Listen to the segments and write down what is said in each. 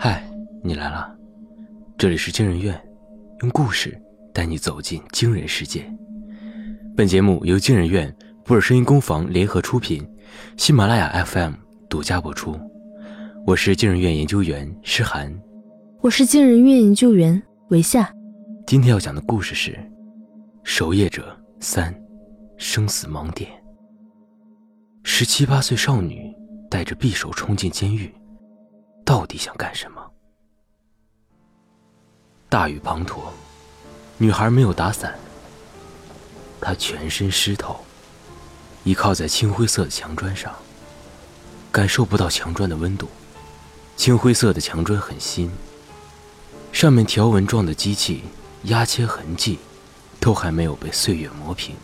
嗨，你来了，这里是惊人院，用故事带你走进惊人世界。本节目由惊人院布尔声音工坊联合出品，喜马拉雅 FM 独家播出。我是惊人院研究员诗涵，我是惊人院研究员维夏。今天要讲的故事是《守夜者三：生死盲点》。十七八岁少女带着匕首冲进监狱。到底想干什么？大雨滂沱，女孩没有打伞。她全身湿透，倚靠在青灰色的墙砖上，感受不到墙砖的温度。青灰色的墙砖很新，上面条纹状的机器压切痕迹都还没有被岁月磨平。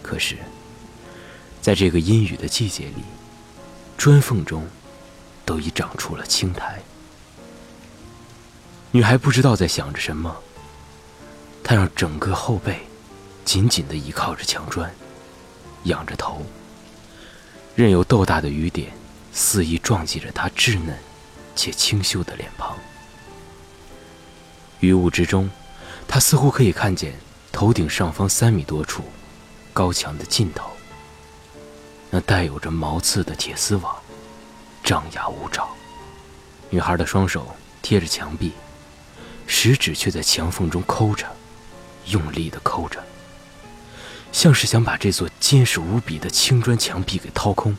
可是，在这个阴雨的季节里，砖缝中。都已长出了青苔。女孩不知道在想着什么，她让整个后背紧紧的依靠着墙砖，仰着头，任由豆大的雨点肆意撞击着她稚嫩且清秀的脸庞。雨雾之中，她似乎可以看见头顶上方三米多处高墙的尽头，那带有着毛刺的铁丝网。张牙舞爪，女孩的双手贴着墙壁，食指却在墙缝中抠着，用力的抠着，像是想把这座坚实无比的青砖墙壁给掏空。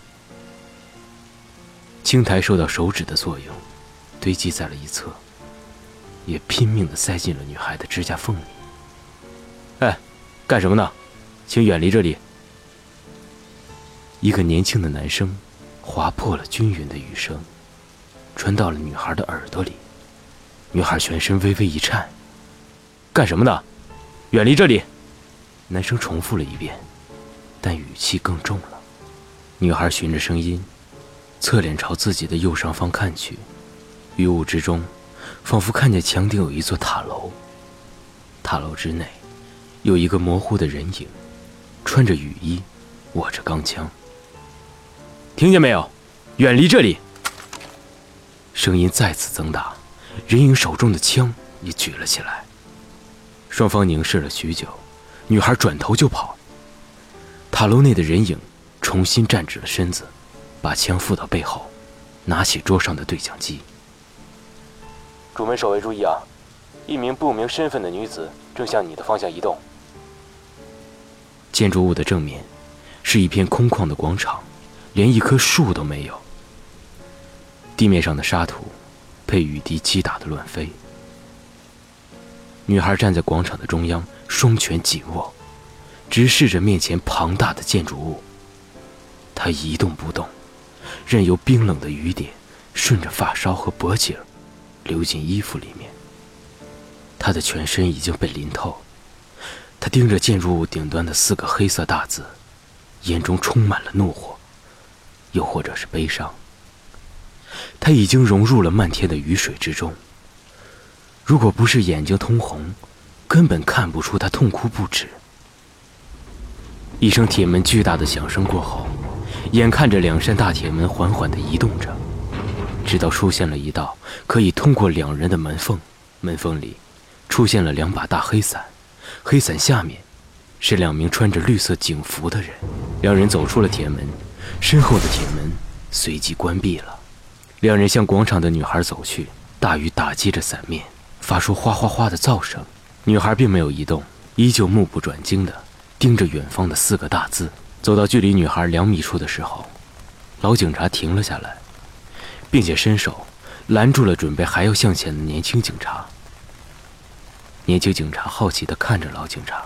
青苔受到手指的作用，堆积在了一侧，也拼命的塞进了女孩的指甲缝里。哎，干什么呢？请远离这里！一个年轻的男生。划破了均匀的雨声，传到了女孩的耳朵里。女孩全身微微一颤。干什么呢？远离这里！男生重复了一遍，但语气更重了。女孩循着声音，侧脸朝自己的右上方看去。雨雾之中，仿佛看见墙顶有一座塔楼。塔楼之内，有一个模糊的人影，穿着雨衣，握着钢枪。听见没有？远离这里！声音再次增大，人影手中的枪也举了起来。双方凝视了许久，女孩转头就跑。塔楼内的人影重新站直了身子，把枪附到背后，拿起桌上的对讲机。主门守卫注意啊！一名不明身份的女子正向你的方向移动。建筑物的正面是一片空旷的广场。连一棵树都没有。地面上的沙土被雨滴击打的乱飞。女孩站在广场的中央，双拳紧握，直视着面前庞大的建筑物。她一动不动，任由冰冷的雨点顺着发梢和脖颈流进衣服里面。她的全身已经被淋透。她盯着建筑物顶端的四个黑色大字，眼中充满了怒火。又或者是悲伤，他已经融入了漫天的雨水之中。如果不是眼睛通红，根本看不出他痛哭不止。一声铁门巨大的响声过后，眼看着两扇大铁门缓缓地移动着，直到出现了一道可以通过两人的门缝。门缝里出现了两把大黑伞，黑伞下面是两名穿着绿色警服的人。两人走出了铁门。身后的铁门随即关闭了，两人向广场的女孩走去。大雨打击着伞面，发出哗哗哗的噪声。女孩并没有移动，依旧目不转睛地盯着远方的四个大字。走到距离女孩两米处的时候，老警察停了下来，并且伸手拦住了准备还要向前的年轻警察。年轻警察好奇地看着老警察，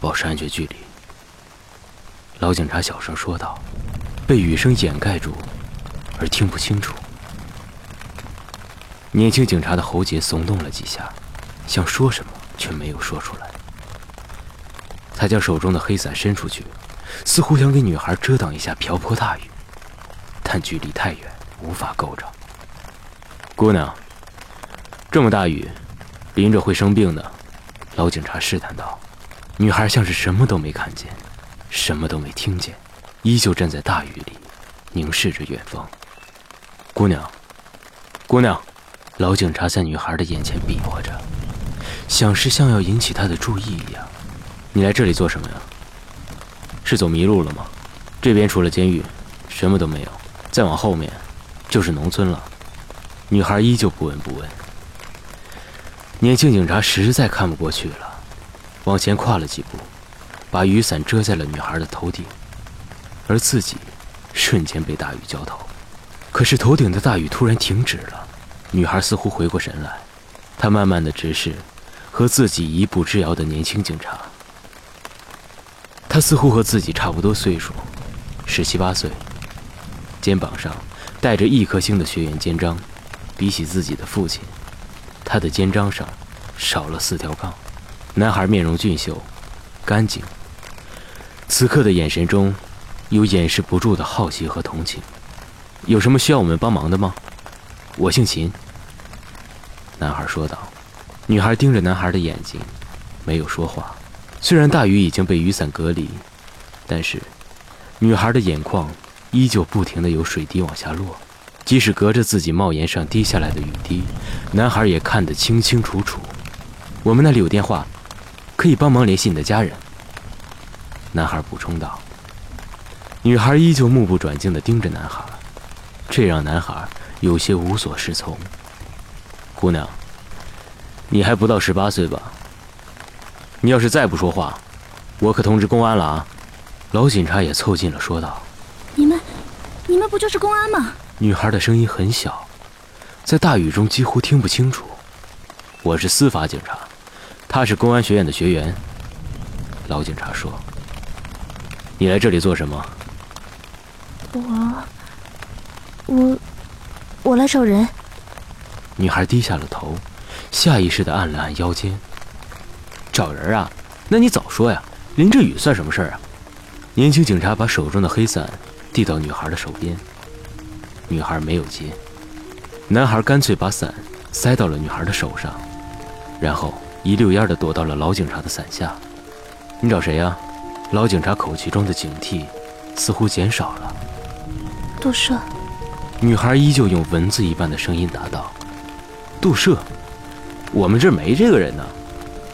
保持安全距离。老警察小声说道，被雨声掩盖住，而听不清楚。年轻警察的喉结耸动了几下，想说什么却没有说出来。他将手中的黑伞伸出去，似乎想给女孩遮挡一下瓢泼大雨，但距离太远，无法够着。姑娘，这么大雨，淋着会生病的。老警察试探道。女孩像是什么都没看见。什么都没听见，依旧站在大雨里，凝视着远方。姑娘，姑娘，老警察在女孩的眼前比划着，想是像要引起她的注意一样。你来这里做什么呀？是走迷路了吗？这边除了监狱，什么都没有。再往后面，就是农村了。女孩依旧不闻不问。年轻警察实在看不过去了，往前跨了几步，把雨伞遮在了女孩的头顶，而自己瞬间被大雨浇头。可是头顶的大雨突然停止了，女孩似乎回过神来，她慢慢的直视和自己一步之遥的年轻警察。他似乎和自己差不多岁数，十七八岁，肩膀上带着一颗星的学员肩章，比起自己的父亲，他的肩章上少了四条杠。男孩面容俊秀，干净，此刻的眼神中有掩饰不住的好奇和同情。有什么需要我们帮忙的吗？我姓秦。男孩说道。女孩盯着男孩的眼睛，没有说话。虽然大雨已经被雨伞隔离，但是女孩的眼眶依旧不停的有水滴往下落。即使隔着自己帽檐上滴下来的雨滴，男孩也看得清清楚楚。我们那里有电话，可以帮忙联系你的家人。男孩补充道。女孩依旧目不转睛的盯着男孩，这让男孩有些无所适从。姑娘，你还不到十八岁吧？你要是再不说话，我可通知公安了啊！老警察也凑近了说道：“你们，你们不就是公安吗？”女孩的声音很小，在大雨中几乎听不清楚。我是司法警察，他是公安学院的学员。老警察说：“你来这里做什么？”我，我，我来找人。女孩低下了头，下意识的按了按腰间。找人啊？那你早说呀！淋着雨算什么事儿啊？年轻警察把手中的黑伞递到女孩的手边，女孩没有接。男孩干脆把伞塞到了女孩的手上，然后一溜烟的躲到了老警察的伞下。你找谁呀？老警察口气中的警惕似乎减少了。杜社。女孩依旧用文字一般的声音答道：“杜社，我们这儿没这个人呢。”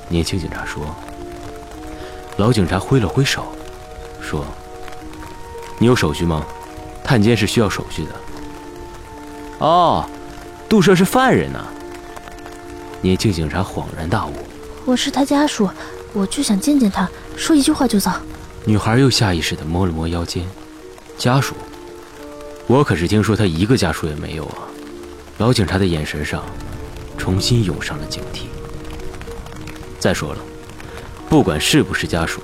年轻警察说：“老警察挥了挥手，说：‘你有手续吗？探监是需要手续的。’哦，杜社是犯人呐。”年轻警察恍然大悟：“我是他家属，我就想见见他，说一句话就走。”女孩又下意识地摸了摸腰间，家属？我可是听说他一个家属也没有啊！老警察的眼神上，重新涌上了警惕。再说了，不管是不是家属，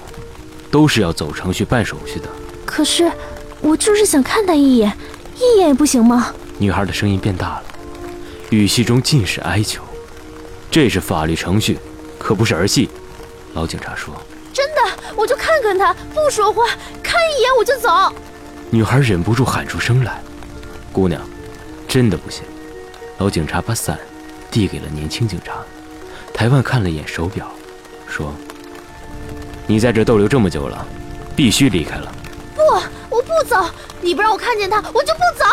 都是要走程序办手续的。可是，我就是想看他一眼，一眼也不行吗？女孩的声音变大了，语气中尽是哀求。这是法律程序，可不是儿戏。老警察说：“真的，我就看看他，不说话，看一眼我就走。”女孩忍不住喊出声来：“姑娘，真的不行。”老警察把伞递给了年轻警察。台湾看了一眼手表，说：“你在这逗留这么久了，必须离开了。”“不，我不走！你不让我看见他，我就不走。”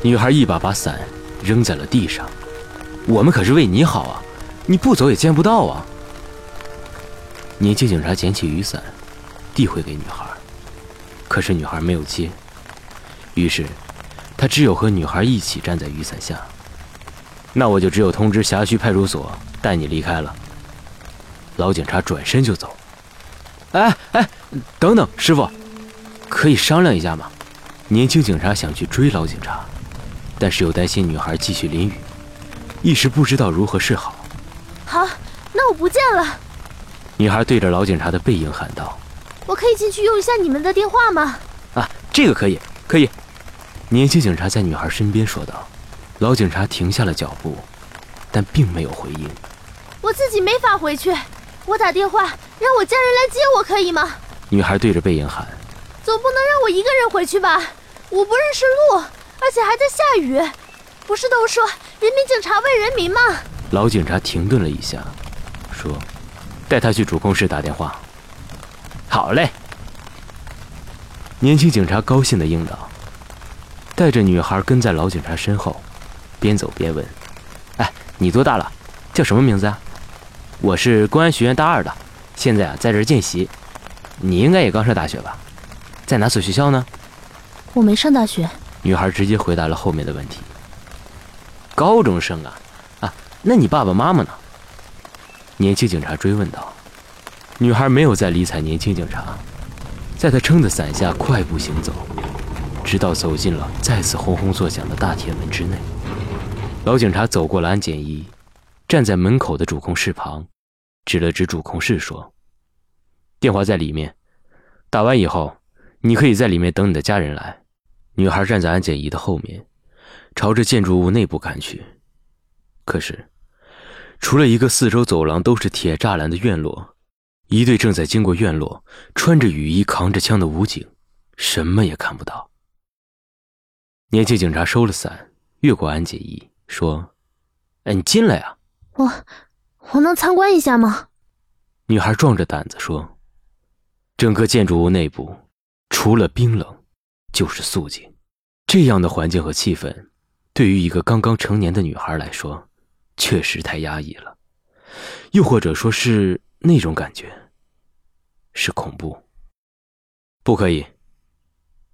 女孩一把把伞扔在了地上。“我们可是为你好啊，你不走也见不到啊。”年轻警察捡起雨伞，递回给女孩，可是女孩没有接。于是，他只有和女孩一起站在雨伞下。那我就只有通知辖区派出所。带你离开了。老警察转身就走。哎哎，等等，师傅，可以商量一下吗？年轻警察想去追老警察，但是又担心女孩继续淋雨，一时不知道如何是好。好，那我不见了。女孩对着老警察的背影喊道：“我可以进去用一下你们的电话吗？”啊，这个可以，可以。年轻警察在女孩身边说道。老警察停下了脚步，但并没有回应。我自己没法回去，我打电话让我家人来接我，可以吗？女孩对着背影喊：“总不能让我一个人回去吧？我不认识路，而且还在下雨。不是都说人民警察为人民吗？”老警察停顿了一下，说：“带他去主控室打电话。”好嘞。年轻警察高兴地应道，带着女孩跟在老警察身后，边走边问：“哎，你多大了？叫什么名字啊？”“我是公安学院大二的，现在啊在这见习。你应该也刚上大学吧？在哪所学校呢？”“我没上大学。”女孩直接回答了后面的问题。“高中生啊？啊，那你爸爸妈妈呢？”年轻警察追问道。女孩没有再理睬年轻警察，在他撑的伞下快步行走，直到走进了再次轰轰作响的大铁门之内。老警察走过了安检仪，站在门口的主控室旁，指了指主控室说：“电话在里面，打完以后，你可以在里面等你的家人来。”女孩站在安检仪的后面，朝着建筑物内部看去，可是，除了一个四周走廊都是铁栅栏的院落。一队正在经过院落，穿着雨衣、扛着枪的武警，什么也看不到。年轻警察收了伞，越过安检仪，说：“哎，你进来呀。”“我，我能参观一下吗？”女孩壮着胆子说。整个建筑物内部，除了冰冷，就是肃静。这样的环境和气氛，对于一个刚刚成年的女孩来说，确实太压抑了。又或者说是……那种感觉是恐怖，不可以。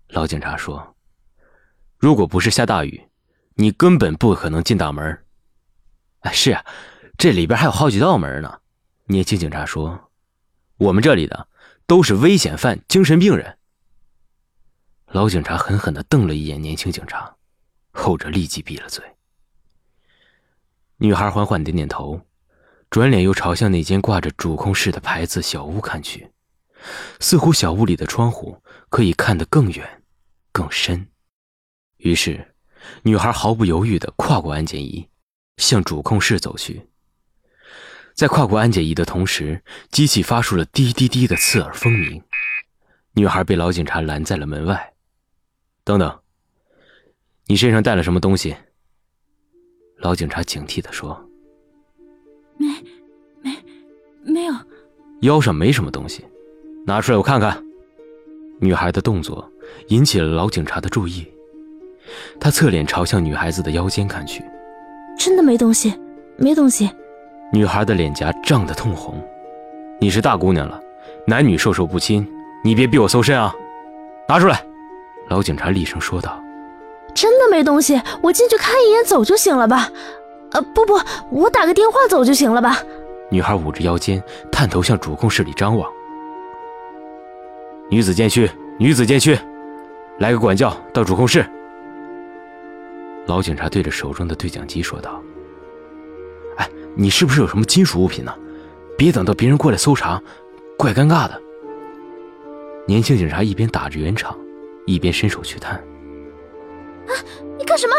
老警察说：“如果不是下大雨，你根本不可能进大门。”哎，是啊，这里边还有好几道门呢。年轻警察说：“我们这里的都是危险犯、精神病人。”老警察狠狠的瞪了一眼年轻警察，后者立即闭了嘴。女孩缓缓点点头。转脸又朝向那间挂着主控室的牌子小屋看去，似乎小屋里的窗户可以看得更远、更深。于是，女孩毫不犹豫地跨过安检仪，向主控室走去。在跨过安检仪的同时，机器发出了滴滴滴的刺耳蜂鸣。女孩被老警察拦在了门外。等等，你身上带了什么东西？老警察警惕地说。没，没，没有。腰上没什么东西，拿出来我看看。女孩的动作引起了老警察的注意，他侧脸朝向女孩子的腰间看去。真的没东西，没东西。女孩的脸颊涨得通红。你是大姑娘了，男女授受不亲，你别逼我搜身啊！拿出来！老警察厉声说道。真的没东西，我进去看一眼，走就行了吧？呃，不不，我打个电话走就行了吧？女孩捂着腰间，探头向主控室里张望。女子监区，女子监区，来个管教到主控室。老警察对着手中的对讲机说道：“哎，你是不是有什么金属物品呢？别等到别人过来搜查，怪尴尬的。”年轻警察一边打着圆场，一边伸手去探。啊，你干什么？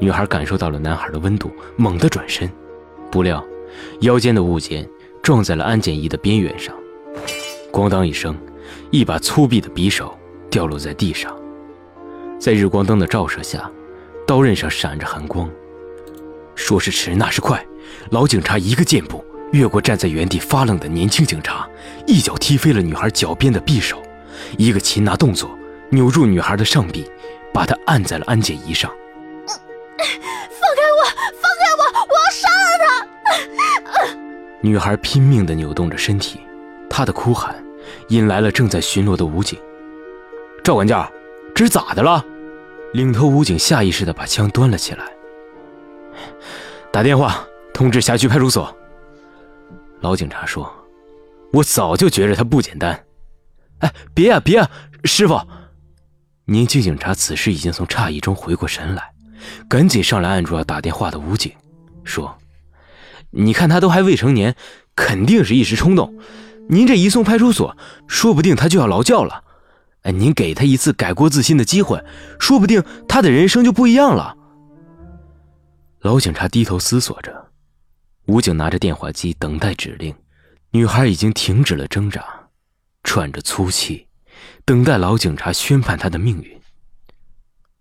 女孩感受到了男孩的温度，猛地转身，不料腰间的物件撞在了安检仪的边缘上，咣当一声，一把粗鄙的匕首掉落在地上，在日光灯的照射下，刀刃上闪着寒光。说时迟，那时快，老警察一个箭步越过站在原地发愣的年轻警察，一脚踢飞了女孩脚边的匕首，一个擒拿动作扭住女孩的上臂，把她按在了安检仪上。放开我！放开我！我要杀了他女孩拼命地扭动着身体，她的哭喊引来了正在巡逻的武警。赵管家，这是咋的了？领头武警下意识地把枪端了起来，打电话通知辖区派出所。老警察说：“我早就觉着他不简单。”哎，别呀别呀，师傅！年轻警察此时已经从诧异中回过神来，赶紧上来按住要打电话的武警，说。你看他都还未成年，肯定是一时冲动。您这一送派出所，说不定他就要劳教了。哎，您给他一次改过自新的机会，说不定他的人生就不一样了。老警察低头思索着，武警拿着电话机等待指令。女孩已经停止了挣扎，喘着粗气，等待老警察宣判她的命运。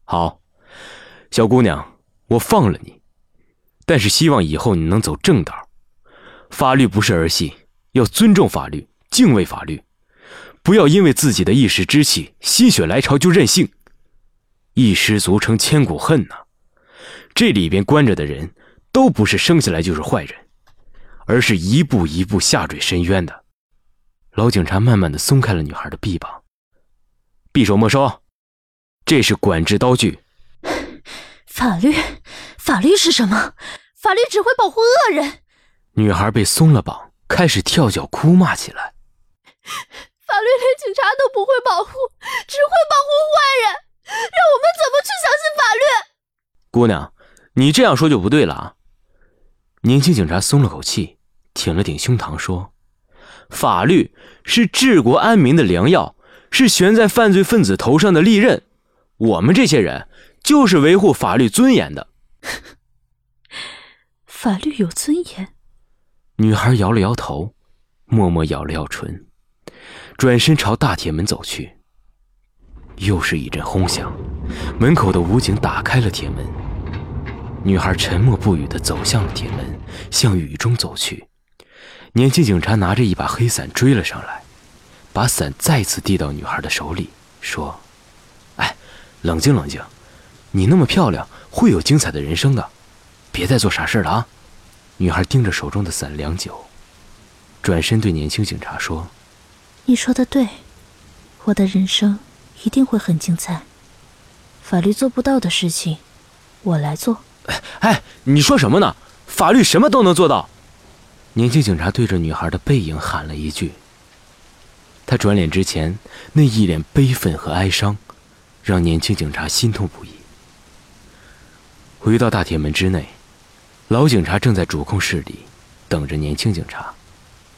好，小姑娘，我放了你。但是希望以后你能走正道，法律不是儿戏，要尊重法律，敬畏法律，不要因为自己的一时之气、心血来潮就任性，一失足成千古恨呐！这里边关着的人都不是生下来就是坏人，而是一步一步下坠深渊的。老警察慢慢的松开了女孩的臂膀，匕首没收，这是管制刀具。法律，法律是什么？法律只会保护恶人。女孩被松了绑，开始跳脚哭骂起来。法律连警察都不会保护，只会保护坏人，让我们怎么去相信法律？姑娘，你这样说就不对了啊！年轻警察松了口气，挺了挺胸膛说：“法律是治国安民的良药，是悬在犯罪分子头上的利刃。我们这些人就是维护法律尊严的。”法律有尊严？女孩摇了摇头，默默咬了咬唇。转身朝大铁门走去，又是一阵轰响，门口的武警打开了铁门。女孩沉默不语地走向了铁门，向雨中走去。年轻警察拿着一把黑伞追了上来，把伞再次递到女孩的手里，说：“哎，冷静冷静，你那么漂亮，会有精彩的人生的，别再做傻事了啊！”女孩盯着手中的伞良久，转身对年轻警察说。你说的对，我的人生一定会很精彩。法律做不到的事情，我来做。哎，你说什么呢？法律什么都能做到。年轻警察对着女孩的背影喊了一句。他转脸之前那一脸悲愤和哀伤，让年轻警察心痛不已。回到大铁门之内，老警察正在主控室里等着年轻警察。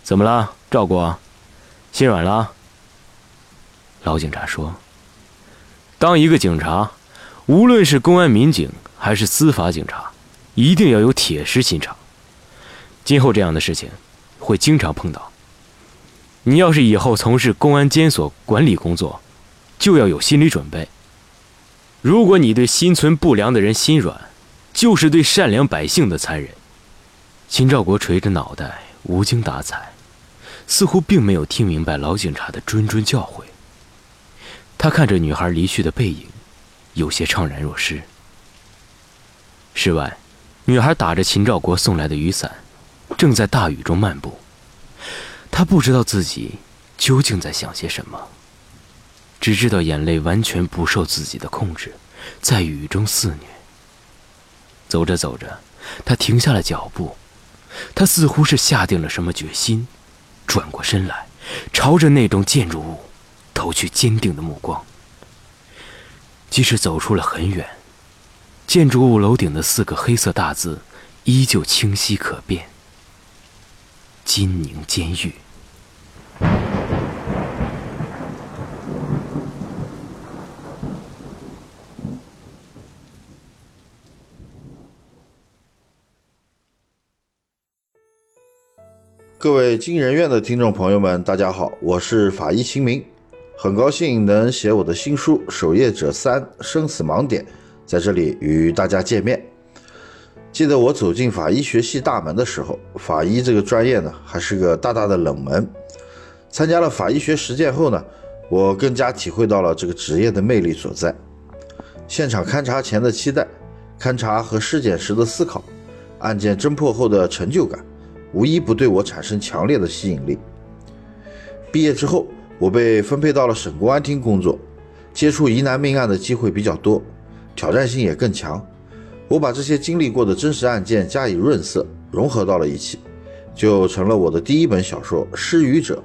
怎么了，赵国？心软了。老警察说：“当一个警察，无论是公安民警还是司法警察，一定要有铁石心肠。今后这样的事情会经常碰到。你要是以后从事公安监所管理工作，就要有心理准备。如果你对心存不良的人心软，就是对善良百姓的残忍。”秦兆国垂着脑袋，无精打采。似乎并没有听明白老警察的谆谆教诲。他看着女孩离去的背影，有些怅然若失。室外，女孩打着秦兆国送来的雨伞，正在大雨中漫步。她不知道自己究竟在想些什么，只知道眼泪完全不受自己的控制，在雨中肆虐。走着走着，他停下了脚步，他似乎是下定了什么决心。转过身来，朝着那栋建筑物投去坚定的目光。即使走出了很远，建筑物楼顶的四个黑色大字依旧清晰可辨：“金宁监狱。”各位金人院的听众朋友们，大家好，我是法医秦明，很高兴能写我的新书《守夜者三：生死盲点》，在这里与大家见面。记得我走进法医学系大门的时候，法医这个专业呢还是个大大的冷门。参加了法医学实践后呢，我更加体会到了这个职业的魅力所在。现场勘查前的期待，勘查和尸检时的思考，案件侦破后的成就感。无一不对我产生强烈的吸引力。毕业之后，我被分配到了省公安厅工作，接触疑难命案的机会比较多，挑战性也更强。我把这些经历过的真实案件加以润色，融合到了一起，就成了我的第一本小说《失语者》。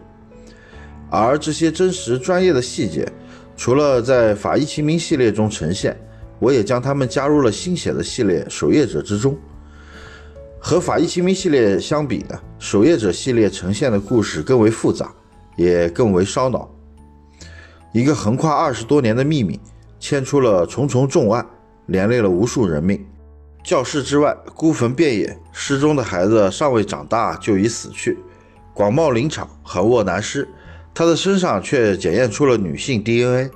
而这些真实专业的细节，除了在《法医秦明》系列中呈现，我也将它们加入了新写的系列《守夜者》之中。和法医秦明系列相比呢，守夜者系列呈现的故事更为复杂，也更为烧脑。一个横跨二十多年的秘密，牵出了重重重案，连累了无数人命。教室之外，孤坟遍野，失踪的孩子尚未长大就已死去。广袤林场，横卧男尸，他的身上却检验出了女性 DNA。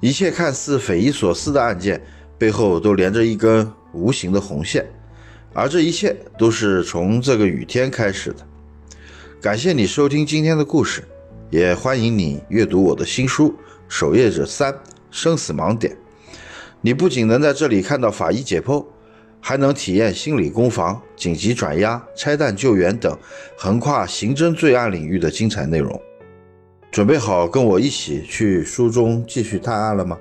一切看似匪夷所思的案件，背后都连着一根无形的红线。而这一切都是从这个雨天开始的。感谢你收听今天的故事，也欢迎你阅读我的新书《守夜者三：生死盲点》。你不仅能在这里看到法医解剖，还能体验心理攻防、紧急转押、拆弹救援等横跨刑侦罪案领域的精彩内容。准备好跟我一起去书中继续探案了吗？